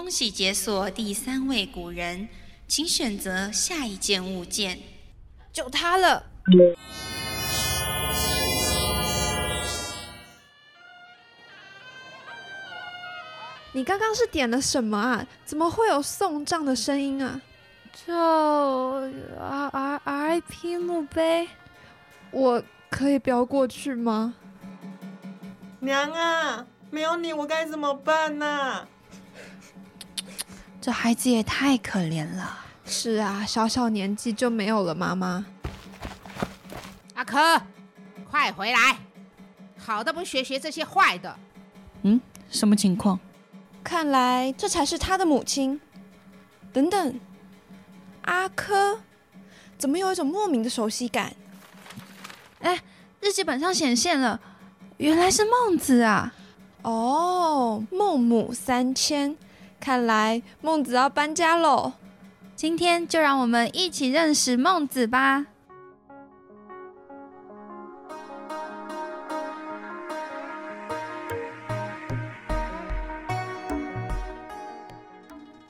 恭喜解锁第三位古人，请选择下一件物件。就它了。你刚刚是点了什么啊？怎么会有送账的声音啊？就 R R R I P 墓碑，我可以飙过去吗？娘啊，没有你我该怎么办呢？这孩子也太可怜了。是啊，小小年纪就没有了妈妈。阿珂，快回来！好的不学学这些坏的。嗯，什么情况？看来这才是他的母亲。等等，阿珂，怎么有一种莫名的熟悉感？哎，日记本上显现了，原来是孟子啊！哦，孟母三迁，看来孟子要搬家喽。今天就让我们一起认识孟子吧。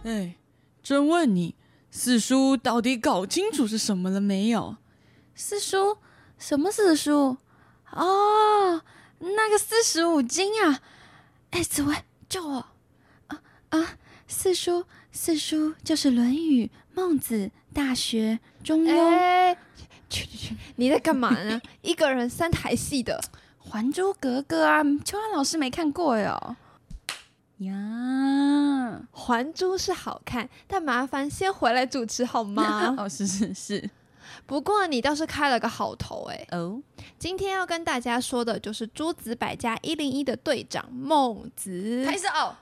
哎，真问你，四叔到底搞清楚是什么了没有？四叔？什么四叔？哦，那个四十五斤啊！哎，紫薇，救我！啊啊，四书，四书就是《论语》《孟子》《大学》《中庸》。哎，去去去！你在干嘛呢？一个人三台戏的，《还珠格格》啊，秋安老师没看过哟。呀，《还珠》是好看，但麻烦先回来主持好吗？哦，是是是。不过你倒是开了个好头哎。哦，今天要跟大家说的就是诸子百家一零一的队长孟子。开始哦。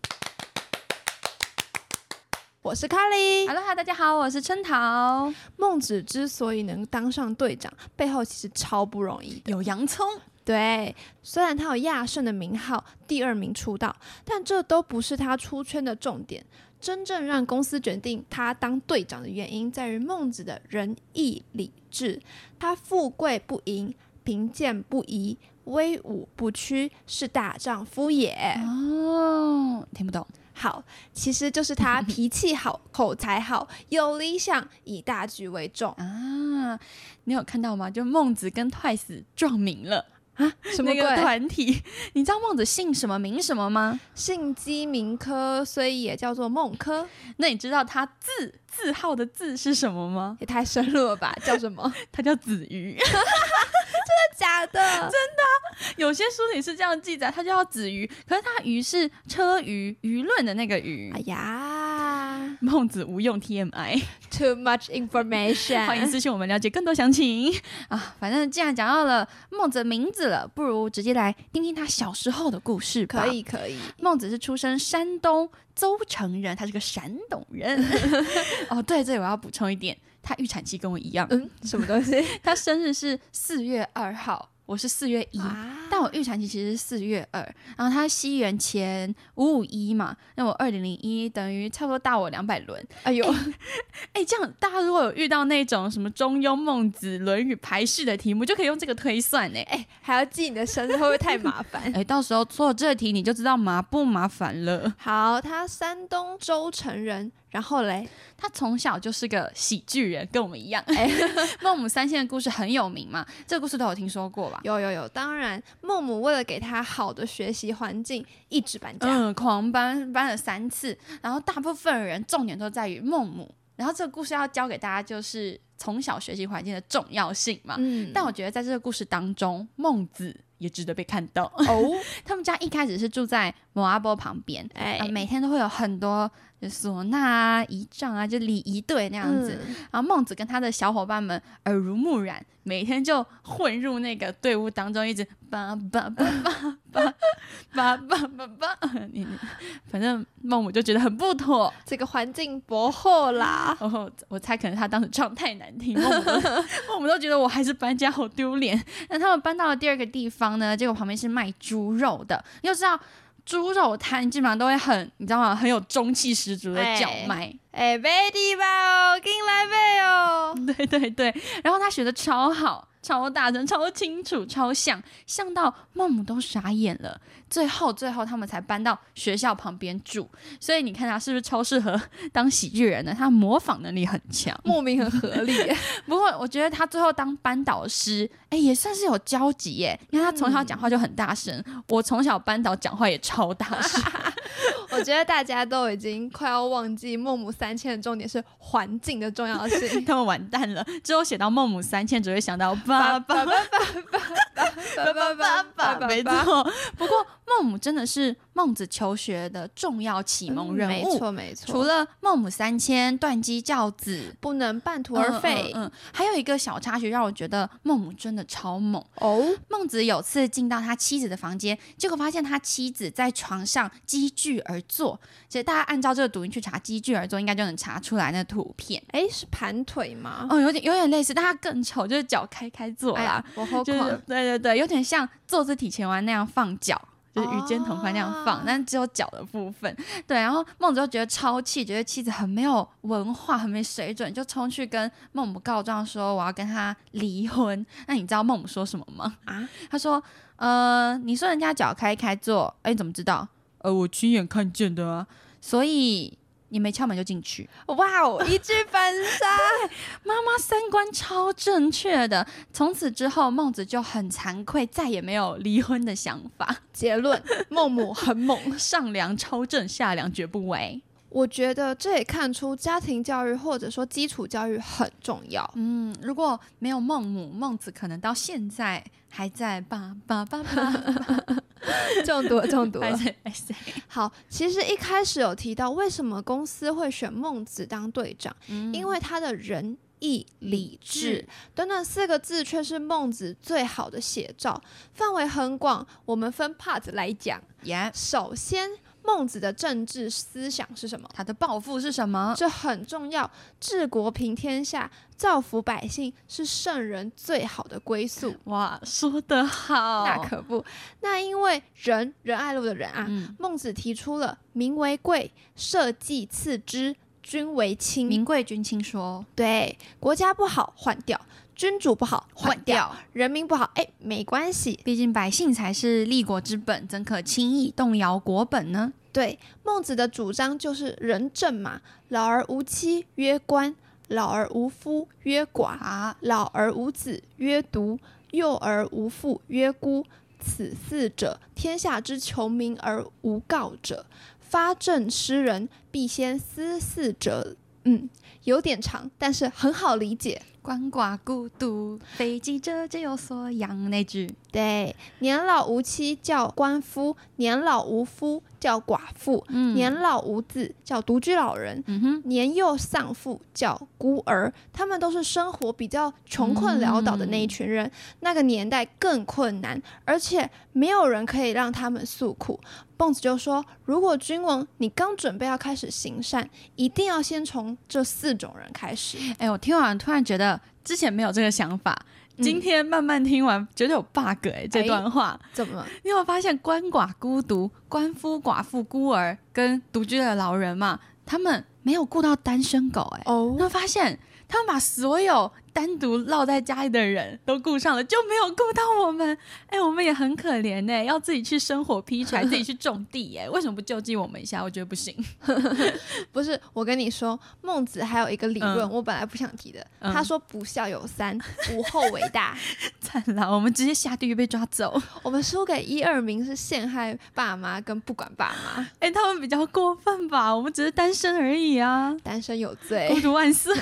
我是卡莉。Hello，大家好，我是春桃。孟子之所以能当上队长，背后其实超不容易的。有洋葱。对，虽然他有亚圣的名号，第二名出道，但这都不是他出圈的重点。真正让公司决定他当队长的原因，在于孟子的仁义礼智。他富贵不淫，贫贱不移，威武不屈，是大丈夫也。哦，听不懂。好，其实就是 他脾气好，口才好，有理想，以大局为重啊！你有看到吗？就孟子跟 Twice 撞名了。啊，什么那个团体？你知道孟子姓什么名什么吗？姓姬名轲，所以也叫做孟轲。那你知道他字字号的字是什么吗？也太深入了吧！叫什么？他叫子瑜。真的假的？真的，有些书里是这样记载，他叫子鱼，可是他鱼是车鱼舆论的那个鱼。哎呀，孟子无用 TMI。Too much information，欢迎私信我们了解更多详情啊！反正既然讲到了孟子的名字了，不如直接来听听他小时候的故事吧。可以，可以。孟子是出生山东邹城人，他是个山东人。哦，对，这里我要补充一点，他预产期跟我一样。嗯，什么东西？他生日是四月二号。我是四月一、啊，但我预产期其实是四月二，然后他西元前五五一嘛，那我二零零一等于差不多大我两百轮。哎呦，哎、欸，这样大家如果有遇到那种什么中庸、孟子、论语排序的题目，就可以用这个推算呢。哎，还要记你的生日，会不会太麻烦？哎，到时候做这题你就知道麻不麻烦了。好，他山东周城人。然后嘞，他从小就是个喜剧人，跟我们一样。哎，孟母三迁的故事很有名嘛，这个故事都有听说过吧？有有有，当然，孟母为了给他好的学习环境，一直搬家，嗯，狂搬搬了三次，然后大部分人重点都在于孟母。然后这个故事要教给大家就是从小学习环境的重要性嘛。嗯，但我觉得在这个故事当中，孟子也值得被看到哦。他们家一开始是住在摩阿波旁边，哎、呃，每天都会有很多。就唢呐啊、仪仗啊，就礼仪队那样子。嗯、然后孟子跟他的小伙伴们耳濡目染，每天就混入那个队伍当中，一直叭叭叭叭叭叭叭叭叭。你反正孟母就觉得很不妥，这个环境薄厚啦。然 后我猜可能他当时唱太难听，孟母都孟母都觉得我还是搬家好丢脸。那他们搬到了第二个地方呢，结果旁边是卖猪肉的，又知道。猪肉摊基本上都会很，你知道吗？很有中气十足的叫卖。哎、哎，背地吧哦，进来贝哦。对对对，然后他学的超好，超大声，超清楚，超像，像到孟母都傻眼了。最后，最后他们才搬到学校旁边住，所以你看他是不是超适合当喜剧人呢？他模仿能力很强，莫名很合理。不过我觉得他最后当班导师，哎，也算是有交集耶。因为他从小讲话就很大声，我从小班导讲话也超大声。我觉得大家都已经快要忘记孟母三迁的重点是环境的重要性，他们完蛋了。之后写到孟母三迁，只会想到爸爸爸爸爸爸爸爸爸，没错。不过。孟母真的是孟子求学的重要启蒙人物，没错没错。除了孟母三迁、断机教子，不能半途而废，嗯，还有一个小插曲让我觉得孟母真的超猛哦。孟子有次进到他妻子的房间，结果发现他妻子在床上积聚而坐。其实大家按照这个读音去查“积聚而坐”，应该就能查出来那图片。哎，是盘腿吗？哦，有点有点类似，但他更丑，就是脚开开坐啦。我好狂，对对对，有点像坐姿体前弯那样放脚。就是与肩同宽那样放，但只有脚的部分。对，然后孟子就觉得超气，觉得妻子很没有文化，很没水准，就冲去跟孟母告状说我要跟他离婚。那你知道孟母说什么吗？啊，他说，呃，你说人家脚开开做，哎，怎么知道？呃，我亲眼看见的啊，所以。你没敲门就进去，哇哦！一句反杀，妈妈三观超正确的。从此之后，孟子就很惭愧，再也没有离婚的想法。结论：孟母很猛，上梁超正，下梁绝不为。我觉得这也看出家庭教育或者说基础教育很重要。嗯，如果没有孟母，孟子可能到现在还在爸爸爸爸。中毒，中毒。好，其实一开始有提到为什么公司会选孟子当队长，因为他的仁义礼智短短四个字，却是孟子最好的写照，范围很广。我们分 part 来讲。首先。孟子的政治思想是什么？他的抱负是什么？这很重要。治国平天下，造福百姓，是圣人最好的归宿。哇，说得好！那可不。那因为仁，仁爱路的人啊，孟子提出了“民为贵，社稷次之，君为轻”。民贵君轻说，对，国家不好换掉。君主不好，换掉；人民不好，哎，没关系，毕竟百姓才是立国之本，怎可轻易动摇国本呢？对，孟子的主张就是仁政嘛。老而无妻曰官，老而无夫曰寡，老而无子曰独，幼而无父曰孤。此四者，天下之求名而无告者。发政诗人，必先思四者。嗯，有点长，但是很好理解。鳏寡孤独，非饥者皆有所养。那句对，年老无妻叫鳏夫，年老无夫叫寡妇，年老无子叫独居老人，年幼丧父叫孤儿。他们都是生活比较穷困潦倒的那一群人。那个年代更困难，而且没有人可以让他们诉苦。孟子就说：“如果君王你刚准备要开始行善，一定要先从这四种人开始。”哎，我听完突然觉得之前没有这个想法，今天慢慢听完觉得有 bug 哎，这段话怎么？你有发现鳏寡孤独、鳏夫寡妇、孤儿跟独居的老人嘛？他们没有顾到单身狗哎，哦，那发现他们把所有。单独落在家里的人都顾上了，就没有顾到我们。哎，我们也很可怜呢，要自己去生火劈柴，自己去种地。哎，为什么不救济我们一下？我觉得不行。不是，我跟你说，孟子还有一个理论，我本来不想提的。他说：“不孝有三，无后为大。”惨了，我们直接下地狱被抓走。我们输给一二名是陷害爸妈跟不管爸妈。哎，他们比较过分吧？我们只是单身而已啊，单身有罪，孤独万岁，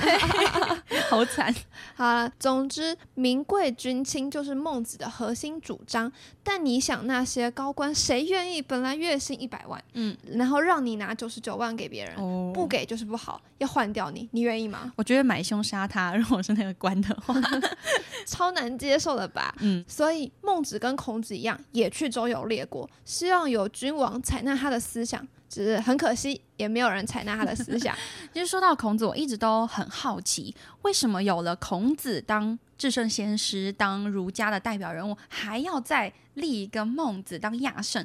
好惨。好了，总之，民贵君轻就是孟子的核心主张。但你想，那些高官谁愿意本来月薪一百万，嗯，然后让你拿九十九万给别人，不给就是不好，要换掉你，你愿意吗？我觉得买凶杀他，如果是那个官的话，超难接受的吧？嗯，所以孟子跟孔子一样，也去周游列国，希望有君王采纳他的思想。只是很可惜，也没有人采纳他的思想。其 实说到孔子，我一直都很好奇，为什么有了孔子当至圣先师、当儒家的代表人物，还要再立一个孟子当亚圣？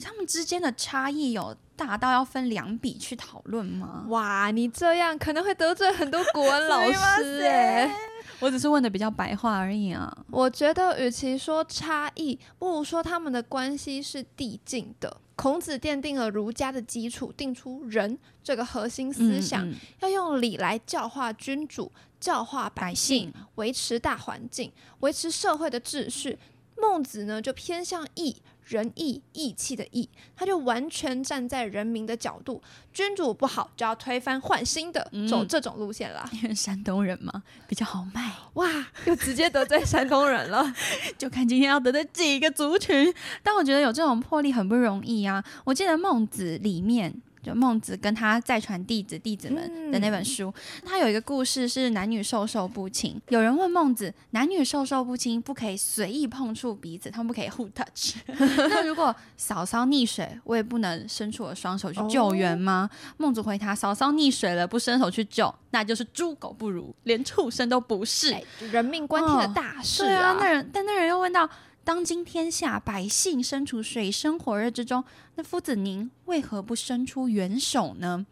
他们之间的差异有大到要分两笔去讨论吗？哇，你这样可能会得罪很多国文老师哎。我只是问的比较白话而已啊。我觉得，与其说差异，不如说他们的关系是递进的。孔子奠定了儒家的基础，定出仁这个核心思想，要用礼来教化君主、教化百姓，维持大环境，维持社会的秩序。孟子呢，就偏向义。仁义义气的义，他就完全站在人民的角度，君主不好就要推翻换新的，走这种路线啦。因为山东人嘛，比较好卖。哇，又直接得罪山东人了，就看今天要得罪几个族群。但我觉得有这种魄力很不容易啊。我记得孟子里面。就孟子跟他再传弟子弟子们的那本书，他有一个故事是男女授受不亲。有人问孟子，男女授受不亲，不可以随意碰触彼此，他们不可以 互 touch。那如果嫂嫂溺水，我也不能伸出我的双手去救援吗？孟子回答：嫂嫂溺水了，不伸手去救，那就是猪狗不如，连畜生都不是。人命关天的大事啊！那人，但那人又问到。当今天下百姓身处水深火热之中，那夫子您为何不伸出援手呢？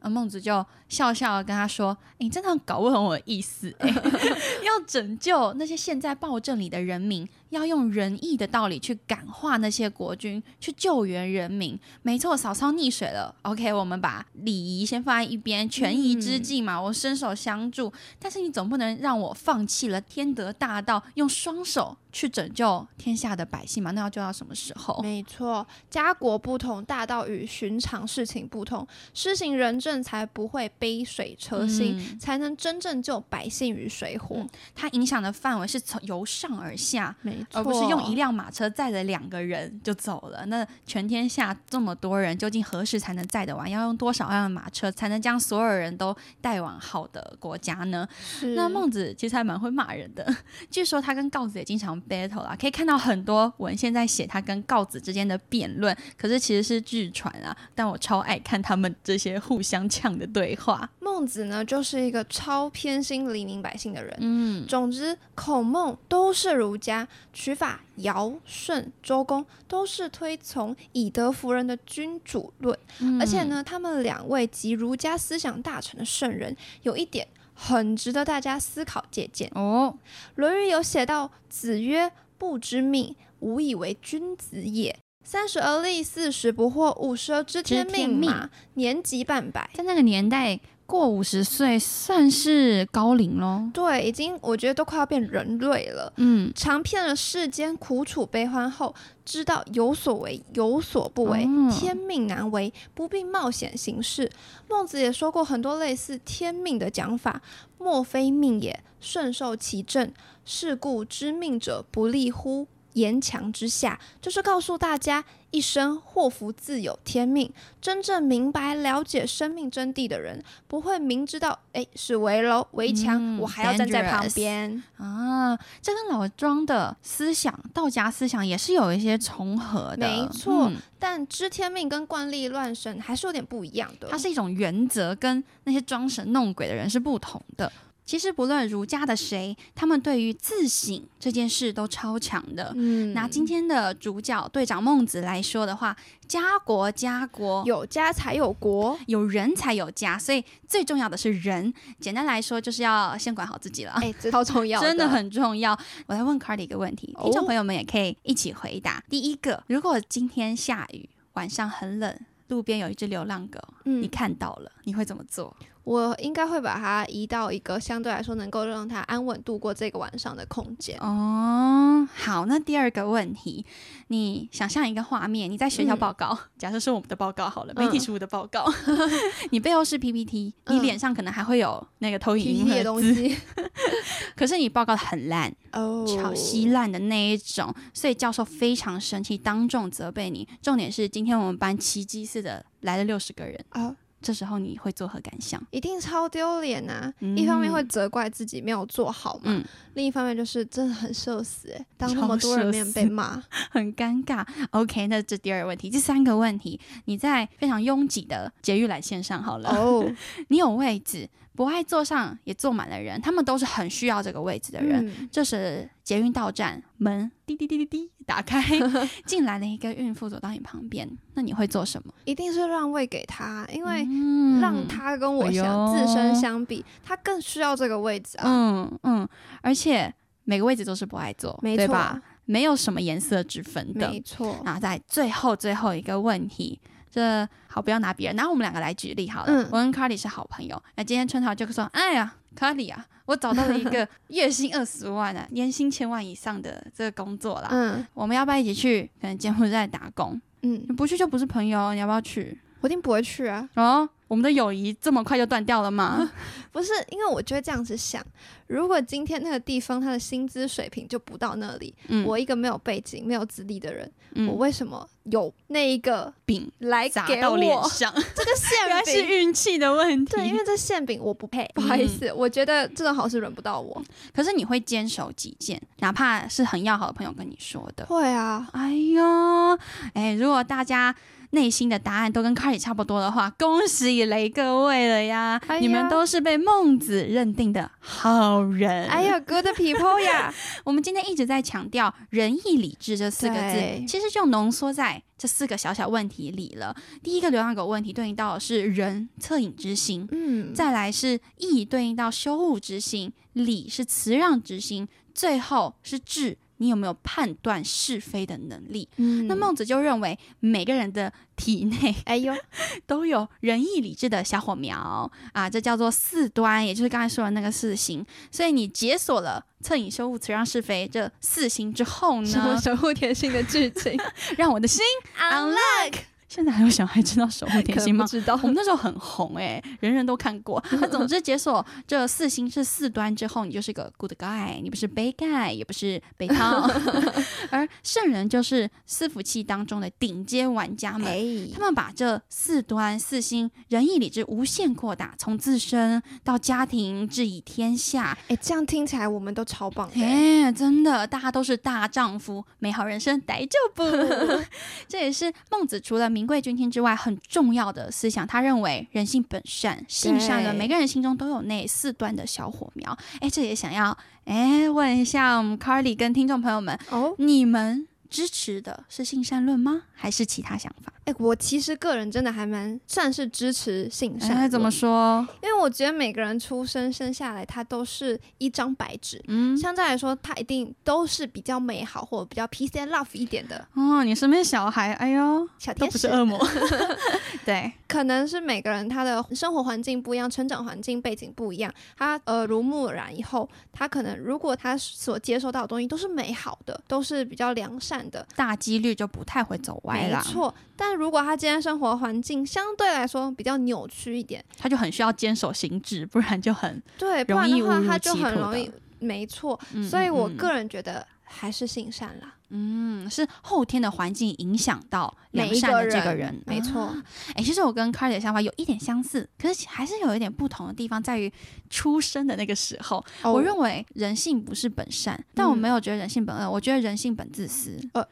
啊孟子就笑笑跟他说：“你真的搞不懂我的意思。要拯救那些陷在暴政里的人民，要用仁义的道理去感化那些国君，去救援人民。没错，嫂嫂溺水了，OK，我们把礼仪先放在一边，权宜之计嘛，我伸手相助。但是你总不能让我放弃了天德大道，用双手去拯救天下的百姓嘛？那要救到什么时候？没错，家国不同，大道与寻常事情不同，施行仁。政才不会杯水车薪，才能真正救百姓于水火。它影响的范围是从由上而下，没错，而不是用一辆马车载着两个人就走了。那全天下这么多人，究竟何时才能载得完？要用多少辆马车才能将所有人都带往好的国家呢？那孟子其实还蛮会骂人的，据说他跟告子也经常 battle 啦，可以看到很多文献在写他跟告子之间的辩论，可是其实是据传啊。但我超爱看他们这些互相。呛的对话，孟子呢就是一个超偏心黎民百姓的人。嗯，总之孔孟都是儒家，取法尧舜周公都是推崇以德服人的君主论。而且呢，他们两位及儒家思想大成的圣人，有一点很值得大家思考借鉴哦。《论语》有写到：“子曰：不知命，无以为君子也。”三十而立，四十不惑，五十而知天命嘛。年及半百，在那个年代过五十岁算是高龄喽。对，已经我觉得都快要变人类了。嗯，尝遍了世间苦楚悲欢后，知道有所为有所不为，天命难违，不必冒险行事。孟子也说过很多类似天命的讲法，莫非命也，顺受其正。是故知命者不立乎？言强之下，就是告诉大家，一生祸福自有天命。真正明白了解生命真谛的人，不会明知道，哎，是围楼围墙，我还要站在旁边啊。这跟老庄的思想、道家思想也是有一些重合的，没错。但知天命跟惯例乱神还是有点不一样的，它是一种原则，跟那些装神弄鬼的人是不同的。其实不论儒家的谁，他们对于自省这件事都超强的。嗯，拿今天的主角队长孟子来说的话，家国家国有家才有国，有人才有家，所以最重要的是人。简单来说，就是要先管好自己了。哎，这超重要，真的很重要。我来问 Cardi 一个问题，听众朋友们也可以一起回答。第一个，如果今天下雨，晚上很冷，路边有一只流浪狗，你看到了，你会怎么做？我应该会把它移到一个相对来说能够让它安稳度过这个晚上的空间。哦，好，那第二个问题，你想象一个画面，你在学校报告，假设是我们的报告好了，媒体书的报告，你背后是 PPT，你脸上可能还会有那个投影仪的东西，可是你报告的很烂，哦，超稀烂的那一种，所以教授非常生气，当众责备你。重点是今天我们班奇迹似的来了六十个人啊。这时候你会作何感想？一定超丢脸呐！一方面会责怪自己没有做好嘛，嗯，另一方面就是真的很社死欸，当那么多人面被骂，很尴尬。OK，那这第二个问题，第三个问题，你在非常拥挤的捷运缆线上好了，哦，你有位置。不爱座上也坐满了人，他们都是很需要这个位置的人。这时捷运到站，门滴滴滴滴滴打开，进来了一个孕妇走到你旁边，那你会做什么？一定是让位给她，因为让她跟我相自身相比，他更需要这个位置啊。嗯嗯，而且每个位置都是不爱坐，对吧？没有什么颜色之分的，没错。然后在最后最后一个问题。这好，不要拿别人，拿我们两个来举例好了。我跟 Carly 是好朋友，那今天春桃就说：“哎呀，Carly 啊，我找到了一个月薪二十万啊，年薪千万以上的这个工作啦。嗯，我们要不要一起去？可能柬埔寨打工？嗯，不去就不是朋友，你要不要去？我一定不会去啊。哦。”我们的友谊这么快就断掉了吗？不是，因为我就会这样子想：如果今天那个地方他的薪资水平就不到那里，我一个没有背景、没有资历的人，我为什么有那一个饼来砸到脸上？这个馅饼是运气的问题。对，因为这馅饼我不配，不好意思，我觉得这种好事轮不到我。可是你会坚守己见，哪怕是很要好的朋友跟你说的。会啊，哎呦，哎，如果大家。内心的答案都跟 Carly 差不多的话，恭喜雷各位了呀！你们都是被孟子认定的好人。哎呀，Good people 呀！我们今天一直在强调仁义礼智这四个字，其实就浓缩在这四个小小问题里了。第一个流浪狗问题对应到的是仁，恻隐之心；嗯，再来是义，对应到羞恶之心；礼是辞让之心；最后是智。你有没有判断是非的能力？嗯，那孟子就认为每个人的体内，哎呦，都有仁义礼智的小火苗啊，这叫做四端，也就是刚才说的那个四行。所以你解锁了恻隐羞恶辞让是非这四行之后呢？守护甜心的剧情，让我的心 unlock。现在还有小孩知道守护甜心吗？知道，我们那时候很红哎，人人都看过。那总之解锁这四星是四端之后，你就是个 good guy，你不是 bad guy，也不是北套。而圣人就是四福气当中的顶尖玩家们，他们把这四端四星仁义礼智无限扩大，从自身到家庭，至以天下。哎，这样听起来我们都超棒哎，真的，大家都是大丈夫，美好人生逮就不。这也是孟子除了。名贵君天之外，很重要的思想，他认为人性本善，性善的每个人心中都有那四端的小火苗。哎，这也想要哎问一下我们 Carly 跟听众朋友们哦，你们支持的是性善论吗？还是其他想法？哎，我其实个人真的还蛮算是支持性善。怎么说？因为我觉得每个人出生生下来，他都是一张白纸。嗯，相对来说，他一定都是比较美好或者比较 peace and love 一点的。哦，你身边小孩，哎呦，小天使，不是恶魔。对，可能是每个人他的生活环境不一样，成长环境背景不一样，他耳濡目染以后，他可能如果他所接受到的东西都是美好的，都是比较良善的，大几率就不太会走歪了。没错，但如果他今天生活环境相对来说比较扭曲一点，他就很需要坚守心智，不然就很对，不然的话他就很容易，没错。所以我个人觉得还是性善啦。嗯，是后天的环境影响到良善的这个人，没错。哎，其实我跟 Carly 的想法有一点相似，可是还是有一点不同的地方，在于出生的那个时候。我认为人性不是本善，但我没有觉得人性本恶，我觉得人性本自私。呃，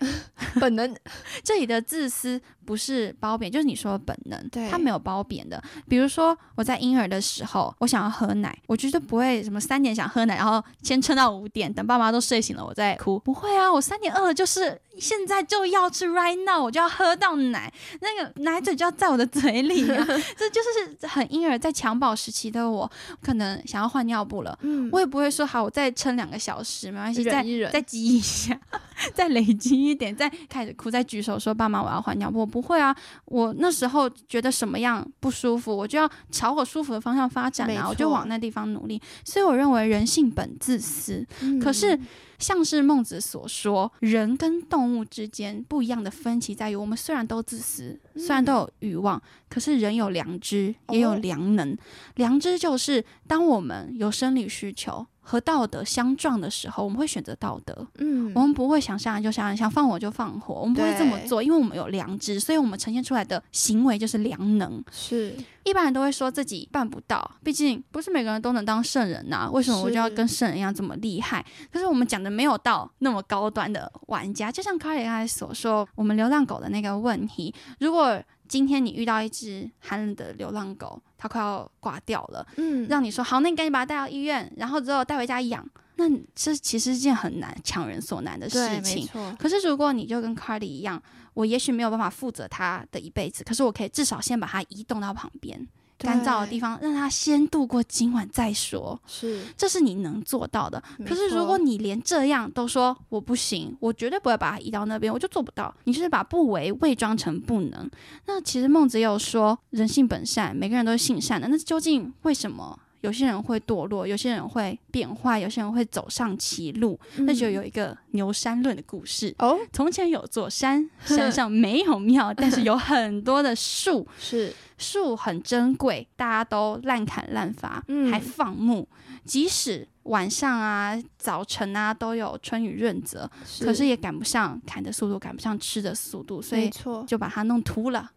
本能。这里的自私不是褒贬，就是你说的本能，对，它没有褒贬的。比如说我在婴儿的时候，我想要喝奶，我绝对不会什么三点想喝奶，然后先撑到五点，等爸妈都睡醒了我再哭。不会啊，我三点就是。现在就要吃，right now，我就要喝到奶，那个奶嘴就要在我的嘴里啊！这就是很婴儿在襁褓时期的我，可能想要换尿布了，嗯，我也不会说好，我再撑两个小时，没关系，再再积一下，再累积一点，再开始哭，再举手说爸妈我要换尿布，我不会啊！我那时候觉得什么样不舒服，我就要朝我舒服的方向发展啊，我就往那地方努力。所以我认为人性本自私，可是。像是孟子所说，人跟动物之间不一样的分歧在于，我们虽然都自私，虽然都有欲望，可是人有良知，也有良能。良知就是当我们有生理需求。和道德相撞的时候，我们会选择道德。嗯我们不会想杀人就杀人，想放火就放火，我们不会这么做，因为我们有良知，所以我们呈现出来的行为就是良能。是一般人都会说自己办不到，毕竟不是每个人都能当圣人呐、为什么我就要跟圣人一样这么厉害？可是我们讲的没有到那么高端的玩家，就像卡里刚才所说，我们流浪狗的那个问题，如果今天你遇到一只寒冷的流浪狗，它快要挂掉了，嗯。让你说好，那你赶紧把它带到医院，然后之后带回家养，那这其实是件很难强人所难的事情。错，可是如果你就跟 Cardi 一样，我也许没有办法负责它的一辈子，可是我可以至少先把它移动到旁边干燥的地方方，让他先度过今晚再说。是这是你能做到的。可是如果你连这样都说我不行，我绝对不会把它移到那边，我就做不到。你就是把不为伪装成不能。那其实孟子也有说，人性本善，每个人都是性善的。那究竟为什么？有些人会堕落，有些人会变坏，有些人会走上歧路，那就有一个牛山论的故事。哦。从前有座山，山上没有庙，但是有很多的树，是。树很珍贵，大家都滥砍滥伐，嗯。还放牧，即使晚上啊、早晨啊都有春雨润泽，可是也赶不上砍的速度，赶不上吃的速度，所以就把它弄秃了。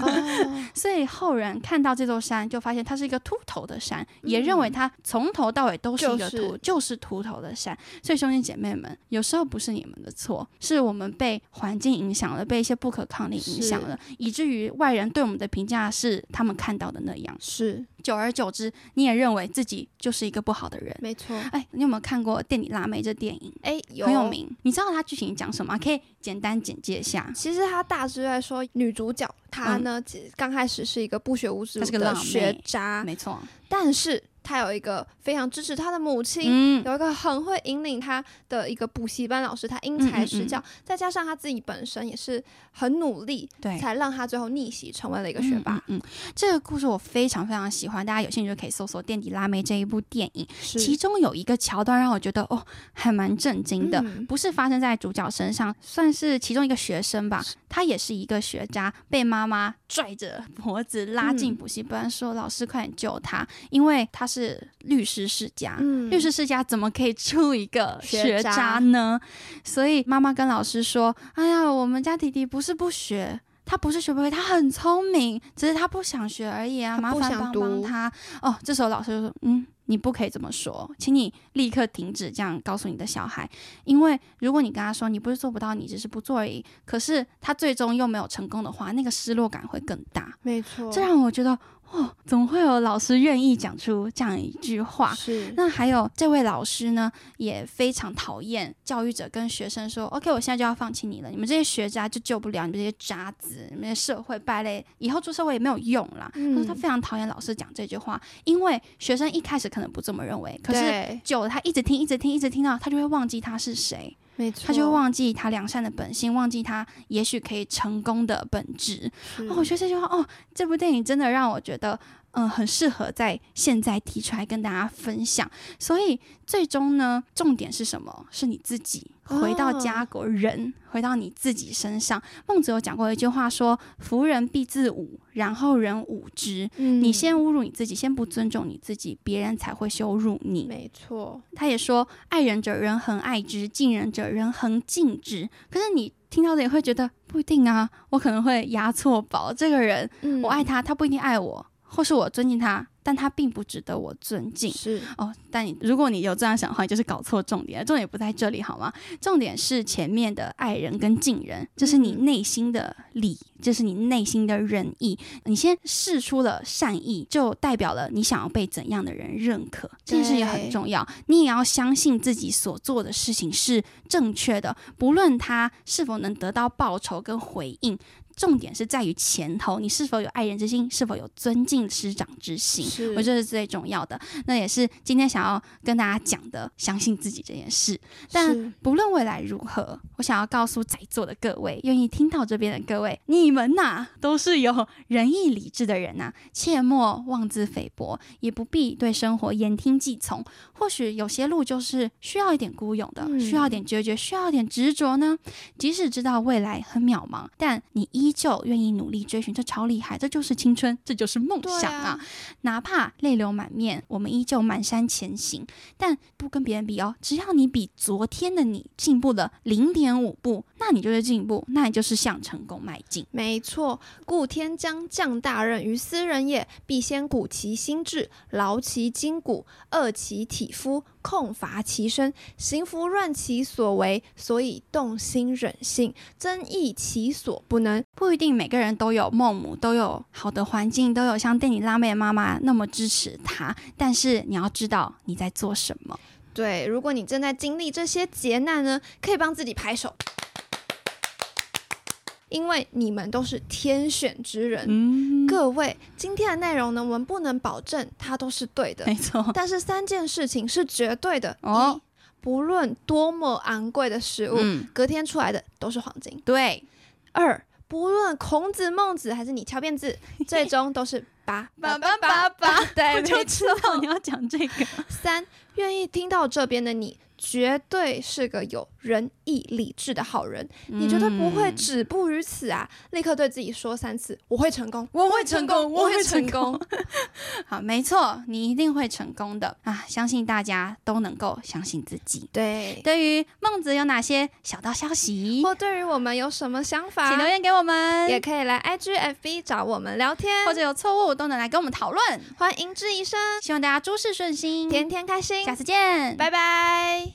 哦 所以后人看到这座山，就发现它是一个秃头的山，也认为它从头到尾都是一个就是秃，就是秃头的山。所以兄弟姐妹们，有时候不是你们的错，是我们被环境影响了，被一些不可抗力影响了，以至于外人对我们的评价是他们看到的那样。是久而久之，你也认为自己就是一个不好的人。没错，哎，你有没有看过《店里辣妹》这电影？哎有很有。名，你知道它剧情讲什么？可以简单简介一下。其实它大致在说，女主角她呢，刚开始是一个不学无术的学渣，没错，但是她有一个非常支持他的母亲，嗯，有一个很会引领他的一个补习班老师，他因材施教，再加上他自己本身也是很努力，对，才让他最后逆袭成为了一个学霸。嗯这个故事我非常非常喜欢，大家有兴趣就可以搜索《垫底辣妹》这一部电影。其中有一个桥段让我觉得哦，还蛮震惊的。嗯不是发生在主角身上，算是其中一个学生吧。他也是一个学渣，被妈妈拽着脖子拉进嗯补习班，说：“老师，快点救他！”因为他是律师世家，嗯律师世家怎么可以出一个学学渣渣呢？所以妈妈跟老师说：“哎呀，我们家弟弟不是不学。”他不是学不会，他很聪明，只是他不想学而已啊！麻烦帮帮他哦。这时候老师就说：“嗯，你不可以这么说，请你立刻停止这样告诉你的小孩，因为如果你跟他说你不是做不到，你只是不做而已，可是他最终又没有成功的话，那个失落感会更大。没错，这让我觉得，哦，怎么会有老师愿意讲出这样一句话？是那还有这位老师呢，也非常讨厌教育者跟学生说：“OK，我现在就要放弃你了，你们这些学渣就救不了，你们这些渣子，你们这些社会败类，以后出社会也没有用啦。他说他嗯非常讨厌老师讲这句话，因为学生一开始可能不这么认为，可是久了他一直听，一直听，一直听到，他就会忘记他是谁，没错，他就会忘记他良善的本性，忘记他也许可以成功的本质。哦，我觉得这句话，哦，这部电影真的让我觉得，嗯、很适合在现在提出来跟大家分享。所以最终呢，重点是什么？是你自己回到家国人，回到你自己身上。孟子有讲过一句话说：“服人必自侮，然后人侮之。”嗯你先侮辱你自己，先不尊重你自己，别人才会羞辱你。没错，他也说：“爱人者，人恒爱之；敬人者，人恒敬之。”可是你听到的也会觉得不一定啊，我可能会押错宝。这个人，嗯我爱他，他不一定爱我，或是我尊敬他，但他并不值得我尊敬。是哦，但你如果你有这样想的话，你就是搞错重点了。重点不在这里，好吗？重点是前面的爱人跟敬人，这是你嗯内心的礼，这是你内心的仁义。你先试出了善意，就代表了你想要被怎样的人认可，这件事也很重要。你也要相信自己所做的事情是正确的，不论他是否能得到报酬跟回应。重点是在于前头，你是否有爱人之心，是否有尊敬师长之心。我觉得是最重要的。那也是今天想要跟大家讲的，相信自己这件事。但不论未来如何，我想要告诉在座的各位，愿意听到这边的各位，你们呐、都是有仁义礼智的人呐、切莫妄自菲薄，也不必对生活言听计从。或许有些路就是需要一点孤勇的，嗯需要一点决绝，需要一点执着呢。即使知道未来很渺茫，但你依依旧愿意努力追寻，这超厉害，这就是青春，这就是梦想啊！哪怕泪流满面，我们依旧满山前行，但不跟别人比哦。只要你比昨天的你进步了零点五步，那你就是进步，那你就是向成功迈进。没错，故天将降大任于斯人也，必先鼓其心志，劳其筋骨，饿其体肤。控伐其身，行拂乱其所为，所以动心忍性，增益其所不能。不一定每个人都有孟母，都有好的环境，都有像电影辣妹的妈妈那么支持他。但是你要知道你在做什么。对，如果你正在经历这些劫难呢，可以帮自己拍手。因为你们都是天选之人，各位，今天的内容呢，我们不能保证它都是对的，没错。但是三件事情是绝对的：一，不论多么昂贵的食物，隔天出来的都是黄金；对；二，不论孔子、孟子还是你敲辫子，最终都是八八八八八。对，我就知道你要讲这个。三，愿意听到这边的你。绝对是个有仁义礼智的好人，你绝对不会止步于此啊！立刻对自己说三次：“我会成功，我会成功，我会成功。” 好，没错，你一定会成功的啊！相信大家都能够相信自己。对，对于孟子有哪些小道消息，或对于我们有什么想法，请留言给我们，也可以来 IGFB 找我们聊天，或者有错误都能来跟我们讨论。欢迎质疑声，希望大家诸事顺心，天天开心。下次见，拜拜。